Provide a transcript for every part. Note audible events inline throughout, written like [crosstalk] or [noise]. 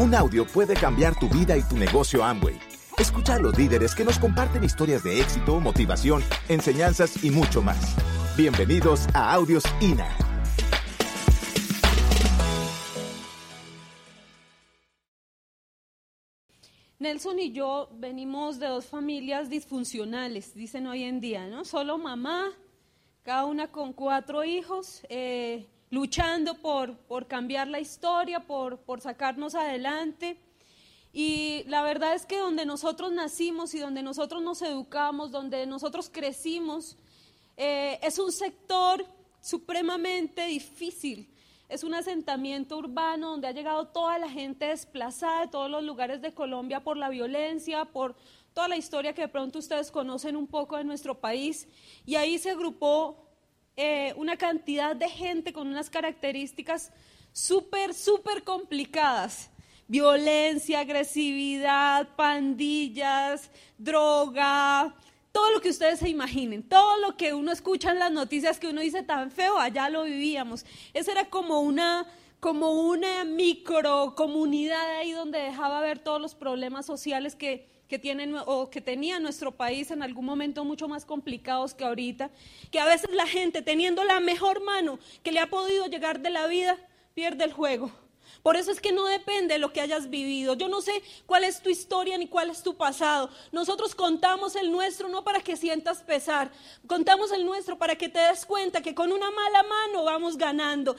Un audio puede cambiar tu vida y tu negocio Amway. Escucha a los líderes que nos comparten historias de éxito, motivación, enseñanzas y mucho más. Bienvenidos a Audios INA. Nelson y yo venimos de dos familias disfuncionales, dicen hoy en día, ¿no? Solo mamá, cada una con cuatro hijos, eh, luchando por, por, cambiar la historia, por, por sacarnos adelante. Y la verdad es que donde nosotros nacimos y donde nosotros nos educamos, donde nosotros crecimos, eh, es un sector supremamente difícil es un asentamiento urbano donde ha llegado toda la gente desplazada de todos los lugares de Colombia por la violencia, por toda la historia que de pronto ustedes conocen un poco de nuestro país. Y ahí se agrupó eh, una cantidad de gente con unas características súper, súper complicadas. Violencia, agresividad, pandillas, droga, todo lo que ustedes se imaginen, todo lo que uno escucha en las noticias que uno dice tan feo, allá lo vivíamos. Esa era como una, como una micro comunidad ahí donde dejaba ver todos los problemas sociales que, que tienen o que tenía nuestro país en algún momento mucho más complicados que ahorita, que a veces la gente teniendo la mejor mano que le ha podido llegar de la vida, pierde el juego por eso es que no depende de lo que hayas vivido. Yo no sé cuál es tu historia ni cuál es tu pasado. Nosotros contamos el nuestro no para que sientas pesar. Contamos el nuestro para que te des cuenta que con una mala mano vamos ganando.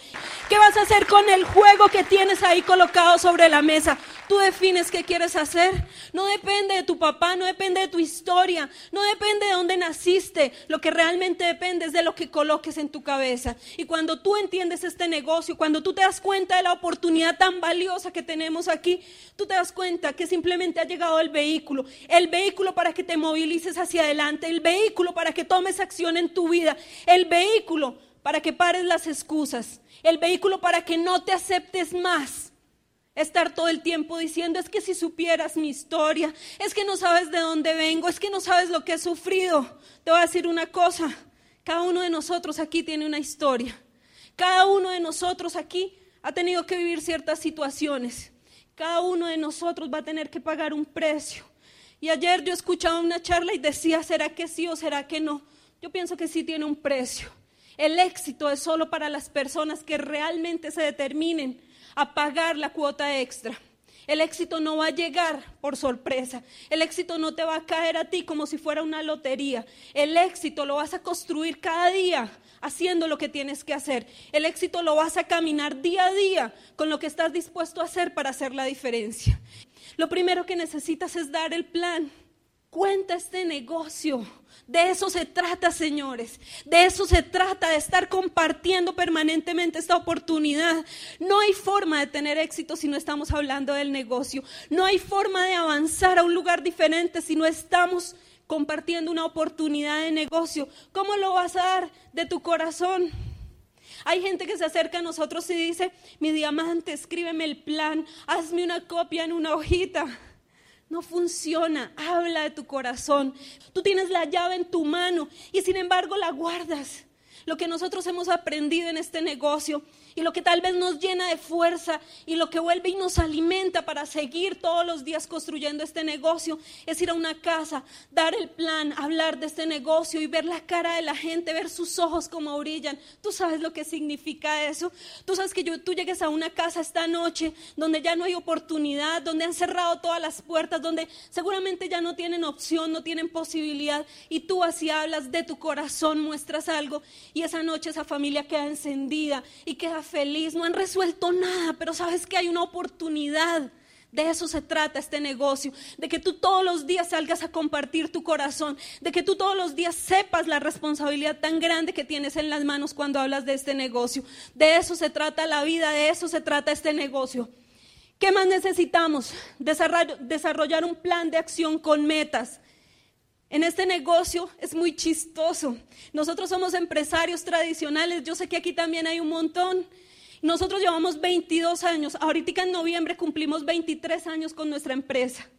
¿Qué vas a hacer con el juego que tienes ahí colocado sobre la mesa? Tú defines qué quieres hacer. No depende de tu papá, no depende de tu historia, no depende de dónde naciste. Lo que realmente depende es de lo que coloques en tu cabeza. Y cuando tú entiendes este negocio, cuando tú te das cuenta de la oportunidad tan valiosa que tenemos aquí, tú te das cuenta que simplemente ha llegado el vehículo, el vehículo para que te movilices hacia adelante, el vehículo para que tomes acción en tu vida, el vehículo para que pares las excusas, el vehículo para que no te aceptes más. Estar todo el tiempo diciendo, es que si supieras mi historia, es que no sabes de dónde vengo, es que no sabes lo que he sufrido. Te voy a decir una cosa, cada uno de nosotros aquí tiene una historia. Cada uno de nosotros aquí ha tenido que vivir ciertas situaciones. Cada uno de nosotros va a tener que pagar un precio. Y ayer yo escuchaba una charla y decía, ¿será que sí o será que no? Yo pienso que sí tiene un precio. El éxito es solo para las personas que realmente se determinen a pagar la cuota extra. El éxito no va a llegar por sorpresa. El éxito no te va a caer a ti como si fuera una lotería. El éxito lo vas a construir cada día haciendo lo que tienes que hacer. El éxito lo vas a caminar día a día con lo que estás dispuesto a hacer para hacer la diferencia. Lo primero que necesitas es dar el plan. Cuenta este negocio. De eso se trata, señores. De eso se trata, de estar compartiendo permanentemente esta oportunidad. No hay forma de tener éxito si no estamos hablando del negocio. No hay forma de avanzar a un lugar diferente si no estamos compartiendo una oportunidad de negocio. ¿Cómo lo vas a dar de tu corazón? Hay gente que se acerca a nosotros y dice, mi diamante, escríbeme el plan, hazme una copia en una hojita. No funciona, habla de tu corazón. Tú tienes la llave en tu mano y sin embargo la guardas. Lo que nosotros hemos aprendido en este negocio y lo que tal vez nos llena de fuerza y lo que vuelve y nos alimenta para seguir todos los días construyendo este negocio es ir a una casa, dar el plan, hablar de este negocio y ver la cara de la gente, ver sus ojos como brillan. Tú sabes lo que significa eso. Tú sabes que tú llegues a una casa esta noche donde ya no hay oportunidad, donde han cerrado todas las puertas, donde seguramente ya no tienen opción, no tienen posibilidad y tú así hablas de tu corazón, muestras algo y esa noche esa familia queda encendida y queda feliz, no han resuelto nada, pero sabes que hay una oportunidad. De eso se trata este negocio, de que tú todos los días salgas a compartir tu corazón, de que tú todos los días sepas la responsabilidad tan grande que tienes en las manos cuando hablas de este negocio. De eso se trata la vida, de eso se trata este negocio. ¿Qué más necesitamos? Desarrollar un plan de acción con metas. En este negocio es muy chistoso. Nosotros somos empresarios tradicionales, yo sé que aquí también hay un montón. Nosotros llevamos 22 años, ahorita en noviembre cumplimos 23 años con nuestra empresa.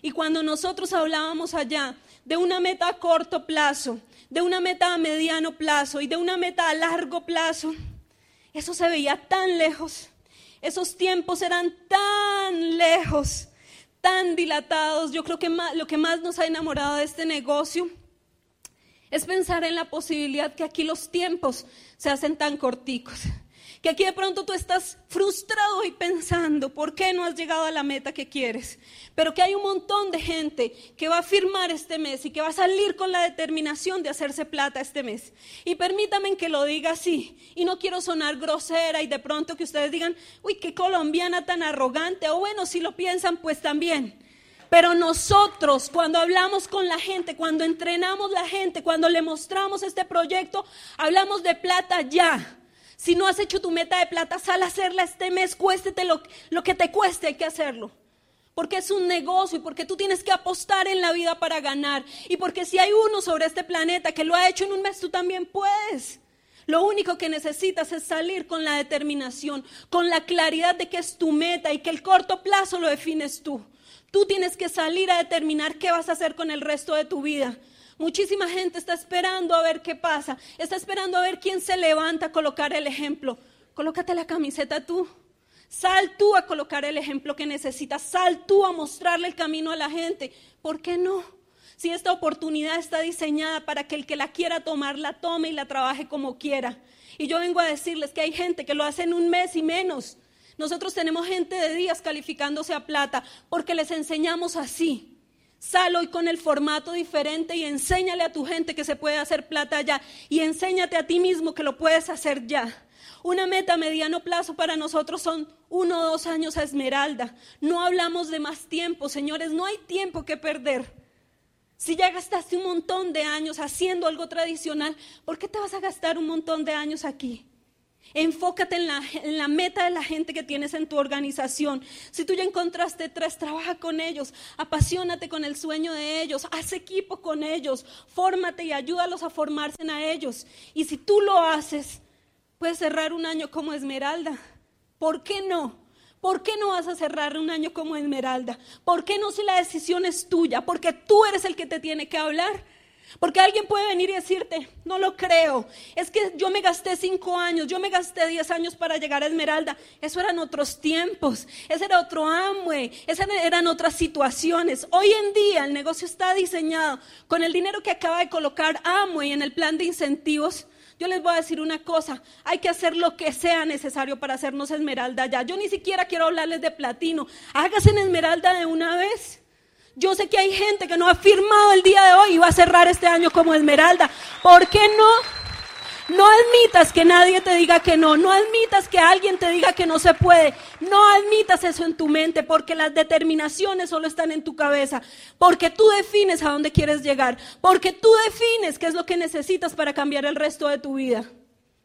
Y cuando nosotros hablábamos allá de una meta a corto plazo, de una meta a mediano plazo y de una meta a largo plazo, eso se veía tan lejos. Esos tiempos eran tan lejos, tan dilatados. Yo creo que lo que más nos ha enamorado de este negocio es pensar en la posibilidad que aquí los tiempos se hacen tan corticos. Que aquí de pronto tú estás frustrado y pensando, ¿por qué no has llegado a la meta que quieres? Pero que hay un montón de gente que va a firmar este mes y que va a salir con la determinación de hacerse plata este mes. Y permítanme que lo diga así. Y no quiero sonar grosera y de pronto que ustedes digan, uy, qué colombiana tan arrogante. O bueno, si lo piensan, pues también. Pero nosotros, cuando hablamos con la gente, cuando entrenamos la gente, cuando le mostramos este proyecto, hablamos de plata ya. Si no has hecho tu meta de plata, sal a hacerla este mes, cuéstete lo, lo que te cueste, hay que hacerlo. Porque es un negocio y porque tú tienes que apostar en la vida para ganar. Y porque si hay uno sobre este planeta que lo ha hecho en un mes, tú también puedes. Lo único que necesitas es salir con la determinación, con la claridad de que es tu meta y que el corto plazo lo defines tú. Tú tienes que salir a determinar qué vas a hacer con el resto de tu vida. Muchísima gente está esperando a ver qué pasa, está esperando a ver quién se levanta a colocar el ejemplo. Colócate la camiseta tú. Sal tú a colocar el ejemplo que necesitas. Sal tú a mostrarle el camino a la gente. ¿Por qué no? Si esta oportunidad está diseñada para que el que la quiera tomar la tome y la trabaje como quiera. Y yo vengo a decirles que hay gente que lo hace en un mes y menos. Nosotros tenemos gente de días calificándose a plata porque les enseñamos así. Sal hoy con el formato diferente y enséñale a tu gente que se puede hacer plata ya. Y enséñate a ti mismo que lo puedes hacer ya. Una meta a mediano plazo para nosotros son uno o dos años a Esmeralda. No hablamos de más tiempo, señores, no hay tiempo que perder. Si ya gastaste un montón de años haciendo algo tradicional, ¿por qué te vas a gastar un montón de años aquí? Enfócate en la, meta de la gente que tienes en tu organización. Si tú ya encontraste tres, trabaja con ellos, apasionate con el sueño de ellos, haz equipo con ellos, fórmate y ayúdalos a formarse a ellos. Y si tú lo haces, puedes cerrar un año como Esmeralda. ¿Por qué no? ¿Por qué no vas a cerrar un año como Esmeralda? ¿Por qué no si la decisión es tuya? Porque tú eres el que te tiene que hablar. Porque alguien puede venir y decirte, no lo creo, es que yo me gasté cinco años, yo me gasté diez años para llegar a Esmeralda. Eso eran otros tiempos, ese era otro Amway, esas eran otras situaciones. Hoy en día el negocio está diseñado con el dinero que acaba de colocar Amway en el plan de incentivos. Yo les voy a decir una cosa, hay que hacer lo que sea necesario para hacernos esmeralda ya. Yo ni siquiera quiero hablarles de platino, hágase en esmeralda de una vez. Yo sé que hay gente que no ha firmado el día de hoy y va a cerrar este año como Esmeralda. ¿Por qué no? No admitas que nadie te diga que no, no admitas que alguien te diga que no se puede, no admitas eso en tu mente porque las determinaciones solo están en tu cabeza, porque tú defines a dónde quieres llegar, porque tú defines qué es lo que necesitas para cambiar el resto de tu vida.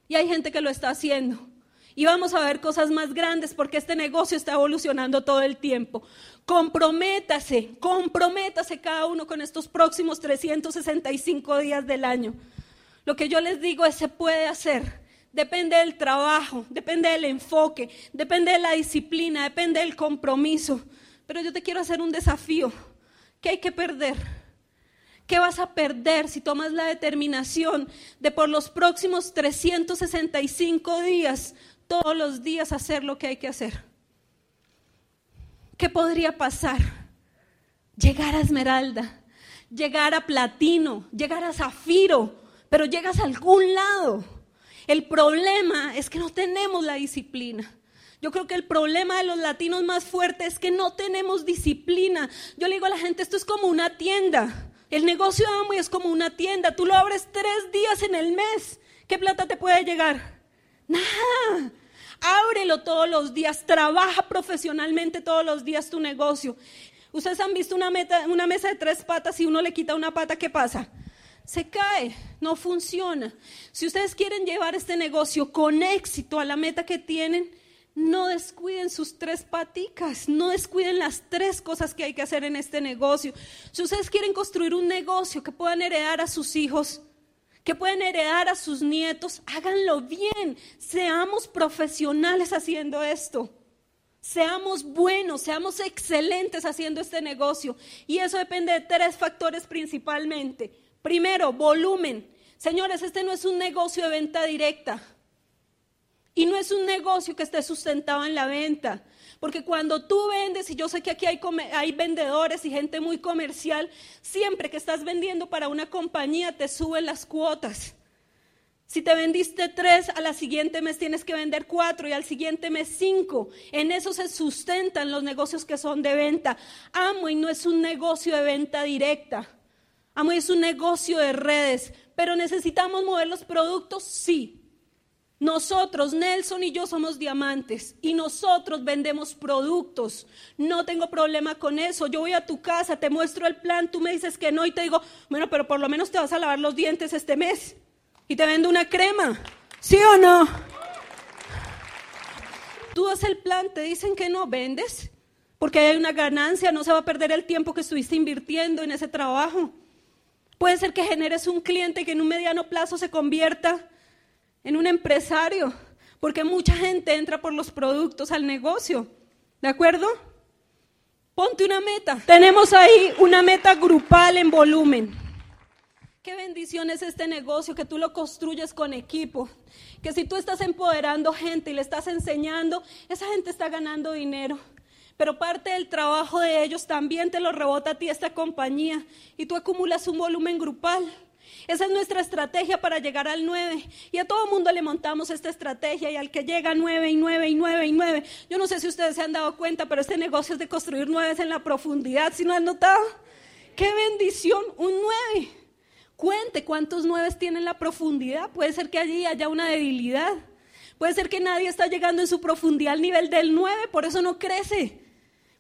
Y hay gente que lo está haciendo. Y vamos a ver cosas más grandes porque este negocio está evolucionando todo el tiempo. Comprométase, comprométase cada uno con estos próximos 365 días del año. Lo que yo les digo es se puede hacer. Depende del trabajo, depende del enfoque, depende de la disciplina, depende del compromiso. Pero yo te quiero hacer un desafío. ¿Qué hay que perder? ¿Qué vas a perder si tomas la determinación de por los próximos 365 días, todos los días hacer lo que hay que hacer? ¿Qué podría pasar? Llegar a esmeralda, llegar a platino, llegar a zafiro, pero llegas a algún lado. El problema es que no tenemos la disciplina. Yo creo que el problema de los latinos más fuerte es que no tenemos disciplina. Yo le digo a la gente, esto es como una tienda. El negocio de Amway es como una tienda. Tú lo abres tres días en el mes. ¿Qué plata te puede llegar? Nada. Ábrelo todos los días, trabaja profesionalmente todos los días tu negocio. Ustedes han visto una, una mesa de tres patas y uno le quita una pata, ¿qué pasa? Se cae, no funciona. Si ustedes quieren llevar este negocio con éxito a la meta que tienen, no descuiden sus tres paticas, no descuiden las tres cosas que hay que hacer en este negocio. Si ustedes quieren construir un negocio que puedan heredar a sus hijos, que pueden heredar a sus nietos, háganlo bien. Seamos profesionales haciendo esto. Seamos buenos, seamos excelentes haciendo este negocio. Y eso depende de tres factores principalmente. Primero, volumen. Señores, este no es un negocio de venta directa. Y no es un negocio que esté sustentado en la venta. Porque cuando tú vendes, y yo sé que aquí hay, vendedores y gente muy comercial, siempre que estás vendiendo para una compañía te suben las cuotas. Si te vendiste tres, a la siguiente mes tienes que vender cuatro y al siguiente mes cinco. En eso se sustentan los negocios que son de venta. Amo y no es un negocio de venta directa. Amo y es un negocio de redes. Pero necesitamos mover los productos, sí. Nosotros, Nelson y yo somos diamantes y nosotros vendemos productos. No tengo problema con eso. Yo voy a tu casa, te muestro el plan, tú me dices que no y te digo, bueno, pero por lo menos te vas a lavar los dientes este mes y te vendo una crema. ¿Sí o no? Tú das el plan, te dicen que no vendes, porque hay una ganancia, no se va a perder el tiempo que estuviste invirtiendo en ese trabajo. Puede ser que generes un cliente que en un mediano plazo se convierta en un empresario, porque mucha gente entra por los productos al negocio. ¿De acuerdo? Ponte una meta. Tenemos ahí una meta grupal en volumen. Qué bendición es este negocio que tú lo construyes con equipo. Que si tú estás empoderando gente y le estás enseñando, esa gente está ganando dinero. Pero parte del trabajo de ellos también te lo rebota a ti esta compañía y tú acumulas un volumen grupal. Esa es nuestra estrategia para llegar al 9. Y a todo mundo le montamos esta estrategia y al que llega 9 y 9 y 9 y 9. Yo no sé si ustedes se han dado cuenta, pero este negocio es de construir 9 en la profundidad, si no han notado. ¡Qué bendición! Un 9. Cuente cuántos nueve tienen la profundidad. Puede ser que allí haya una debilidad. Puede ser que nadie está llegando en su profundidad al nivel del nueve, por eso no crece.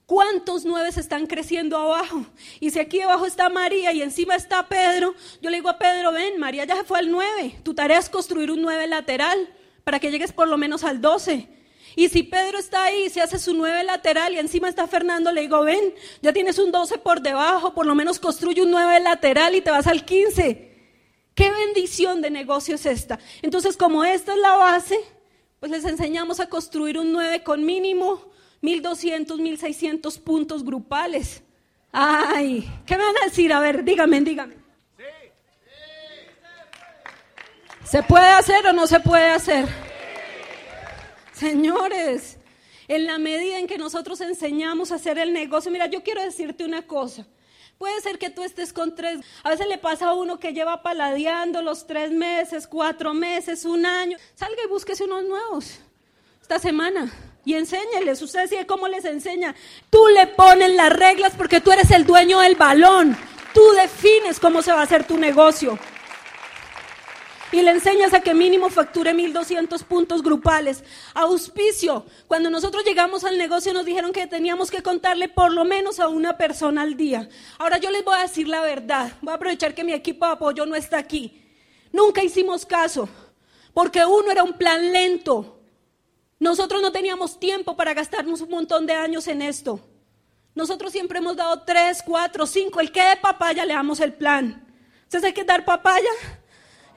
¿Cuántos nueve están creciendo abajo? Y si aquí abajo está María y encima está Pedro, yo le digo a Pedro, ven, María ya se fue al nueve. Tu tarea es construir un nueve lateral para que llegues por lo menos al doce. Y si Pedro está ahí, se hace su nueve lateral y encima está Fernando, le digo, ven, ya tienes un 12 por debajo, por lo menos construye un nueve lateral y te vas al 15. ¿Qué bendición de negocio es esta? Entonces, como esta es la base, pues les enseñamos a construir un 9 con mínimo 1200, 1600 puntos grupales. Ay, ¿qué me van a decir? A ver, dígame, dígame. ¿Se puede hacer o no se puede hacer? Señores, en la medida en que nosotros enseñamos a hacer el negocio, mira, yo quiero decirte una cosa. Puede ser que tú estés con tres, a veces le pasa a uno que lleva paladeando los tres meses, cuatro meses, un año. Salga y búsquese unos nuevos esta semana y enséñeles. Usted sabe cómo les enseña. Tú le pones las reglas porque tú eres el dueño del balón. Tú defines cómo se va a hacer tu negocio y le enseñas a que mínimo facture 1200 puntos grupales. Auspicio. Cuando nosotros llegamos al negocio nos dijeron que teníamos que contarle por lo menos a una persona al día. Ahora yo les voy a decir la verdad. Voy a aprovechar que mi equipo de apoyo no está aquí. Nunca hicimos caso, porque uno era un plan lento. Nosotros no teníamos tiempo para gastarnos un montón de años en esto. Nosotros siempre hemos dado tres, cuatro, cinco. El que de papaya le damos el plan. ¿Ustedes hay que dar papaya?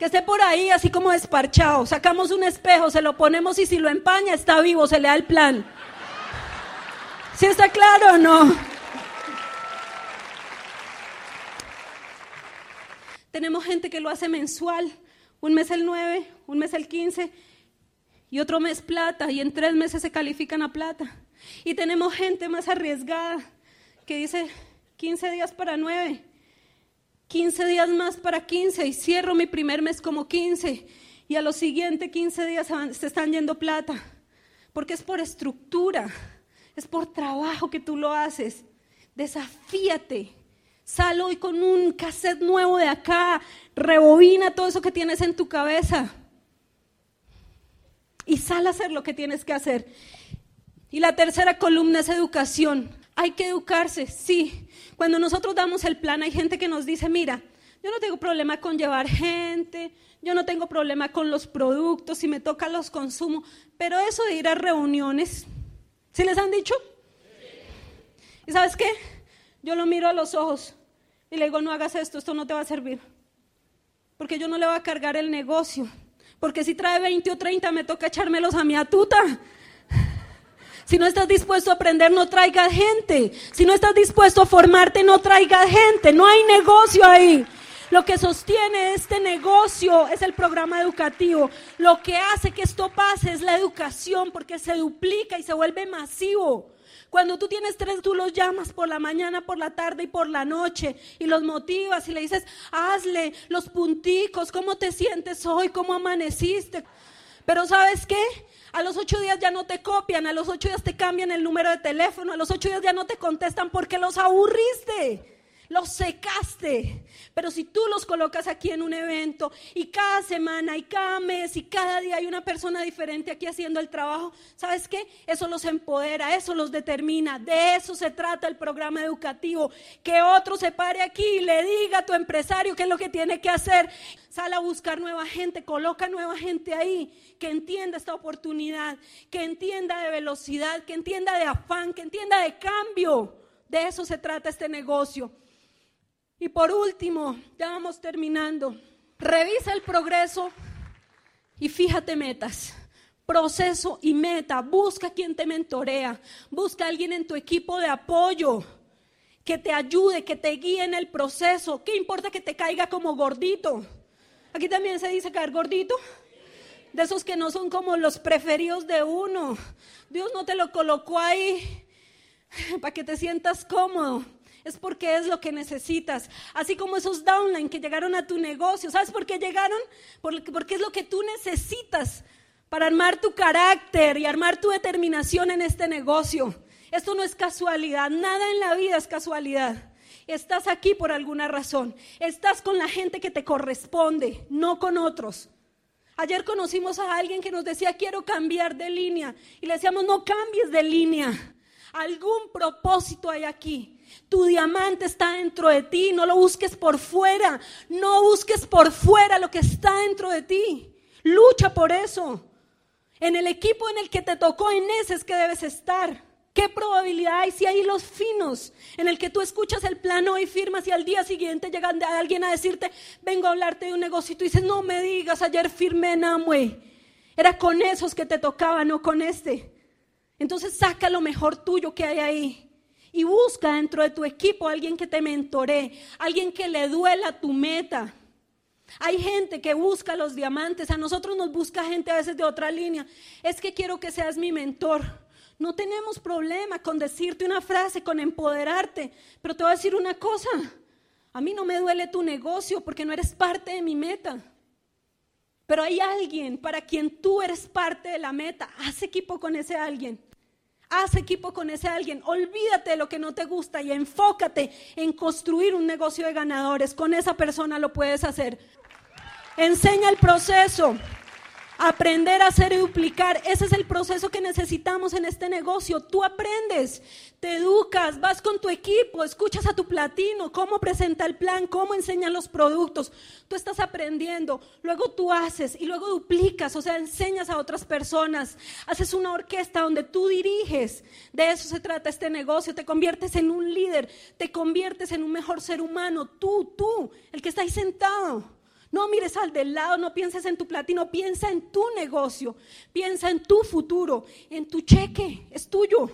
que esté por ahí así como desparchado. Sacamos un espejo, se lo ponemos y si lo empaña está vivo, se le da el plan. ¿Sí está claro o no? Tenemos gente que lo hace mensual, un mes el 9, un mes el 15 y otro mes plata y en tres meses se califican a plata. Y tenemos gente más arriesgada que dice 15 días para 9 15 días más para 15 y cierro mi primer mes como 15 y a los siguientes 15 días se están yendo plata. Porque es por estructura, es por trabajo que tú lo haces. Desafíate. Sal hoy con un cassette nuevo de acá, rebobina todo eso que tienes en tu cabeza. Y sal a hacer lo que tienes que hacer. Y la tercera columna es educación. Hay que educarse, sí. Cuando nosotros damos el plan, hay gente que nos dice, mira, yo no tengo problema con llevar gente, yo no tengo problema con los productos, si me toca los consumo, pero eso de ir a reuniones, ¿sí les han dicho? ¿Y sabes qué? Yo lo miro a los ojos y le digo, no hagas esto, esto no te va a servir. Porque yo no le voy a cargar el negocio. Porque si trae 20 o 30 me toca echármelos a mi atuta. Si no estás dispuesto a aprender, no traigas gente. Si no estás dispuesto a formarte, no traigas gente. No hay negocio ahí. Lo que sostiene este negocio es el programa educativo. Lo que hace que esto pase es la educación porque se duplica y se vuelve masivo. Cuando tú tienes tres, tú los llamas por la mañana, por la tarde y por la noche y los motivas y le dices, hazle los punticos, ¿cómo te sientes hoy? ¿Cómo amaneciste? Pero ¿sabes qué? A los ocho días ya no te copian, a los ocho días te cambian el número de teléfono, a los ocho días ya no te contestan porque los aburriste los secaste. Pero si tú los colocas aquí en un evento y cada semana y cada mes y cada día hay una persona diferente aquí haciendo el trabajo, ¿sabes qué? Eso los empodera, eso los determina. De eso se trata el programa educativo. Que otro se pare aquí y le diga a tu empresario qué es lo que tiene que hacer. Sale a buscar nueva gente, coloca nueva gente ahí que entienda esta oportunidad, que entienda de velocidad, que entienda de afán, que entienda de cambio. De eso se trata este negocio. Y por último, ya vamos terminando. Revisa el progreso y fíjate metas. Proceso y meta. Busca quien te mentorea. Busca alguien en tu equipo de apoyo que te ayude, que te guíe en el proceso. ¿Qué importa que te caiga como gordito? Aquí también se dice caer gordito. De esos que no son como los preferidos de uno. Dios no te lo colocó ahí [laughs] para que te sientas cómodo es porque es lo que necesitas. Así como esos downline que llegaron a tu negocio. ¿Sabes por qué llegaron? Porque es lo que tú necesitas para armar tu carácter y armar tu determinación en este negocio. Esto no es casualidad, nada en la vida es casualidad. Estás aquí por alguna razón. Estás con la gente que te corresponde, no con otros. Ayer conocimos a alguien que nos decía, quiero cambiar de línea. Y le decíamos, no cambies de línea. Algún propósito hay aquí. Tu diamante está dentro de ti, no lo busques por fuera, no busques por fuera lo que está dentro de ti. Lucha por eso. En el equipo en el que te tocó, en ese es que debes estar. ¿Qué probabilidad hay si hay los finos en el que tú escuchas el plano y firmas y al día siguiente llega alguien a decirte, vengo a hablarte de un negocio y tú dices, no me digas, ayer firmé en Amway. Era con esos que te tocaba, no con este. Entonces saca lo mejor tuyo que hay ahí y busca dentro de tu equipo a alguien que te mentore, alguien que le duela tu meta. Hay gente que busca los diamantes, a nosotros nos busca gente a veces de otra línea. Es que quiero que seas mi mentor. No tenemos problema con decirte una frase, con empoderarte, pero te voy a decir una cosa. A mí no me duele tu negocio porque no eres parte de mi meta. Pero hay alguien para quien tú eres parte de la meta. Haz equipo con ese alguien. Haz equipo con ese alguien. Olvídate de lo que no te gusta y enfócate en construir un negocio de ganadores. Con esa persona lo puedes hacer. Enseña el proceso. Aprender a hacer y duplicar, ese es el proceso que necesitamos en este negocio. Tú aprendes, te educas, vas con tu equipo, escuchas a tu platino, cómo presenta el plan, cómo enseña los productos. Tú estás aprendiendo, luego tú haces y luego duplicas, o sea, enseñas a otras personas. Haces una orquesta donde tú diriges. De eso se trata este negocio. Te conviertes en un líder, te conviertes en un mejor ser humano. Tú, tú, el que está ahí sentado. No mires al del lado, no pienses en tu platino, piensa en tu negocio, piensa en tu futuro, en tu cheque, es tuyo.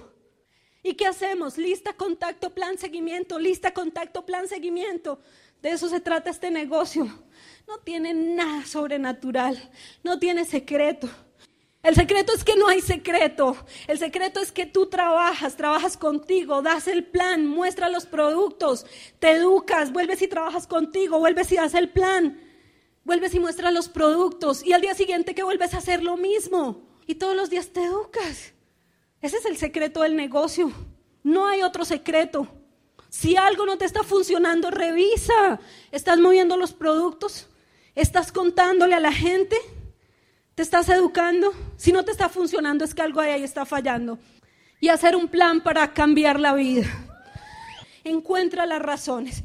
¿Y qué hacemos? Lista, contacto, plan, seguimiento, lista, contacto, plan, seguimiento. De eso se trata este negocio. No tiene nada sobrenatural, no tiene secreto. El secreto es que no hay secreto. El secreto es que tú trabajas, trabajas contigo, das el plan, muestras los productos, te educas, vuelves y trabajas contigo, vuelves y das el plan vuelves y muestras los productos y al día siguiente que vuelves a hacer lo mismo y todos los días te educas. Ese es el secreto del negocio. No hay otro secreto. Si algo no te está funcionando, revisa. ¿Estás moviendo los productos? ¿Estás contándole a la gente? ¿Te estás educando? Si no te está funcionando es que algo ahí está fallando. Y hacer un plan para cambiar la vida. Encuentra las razones.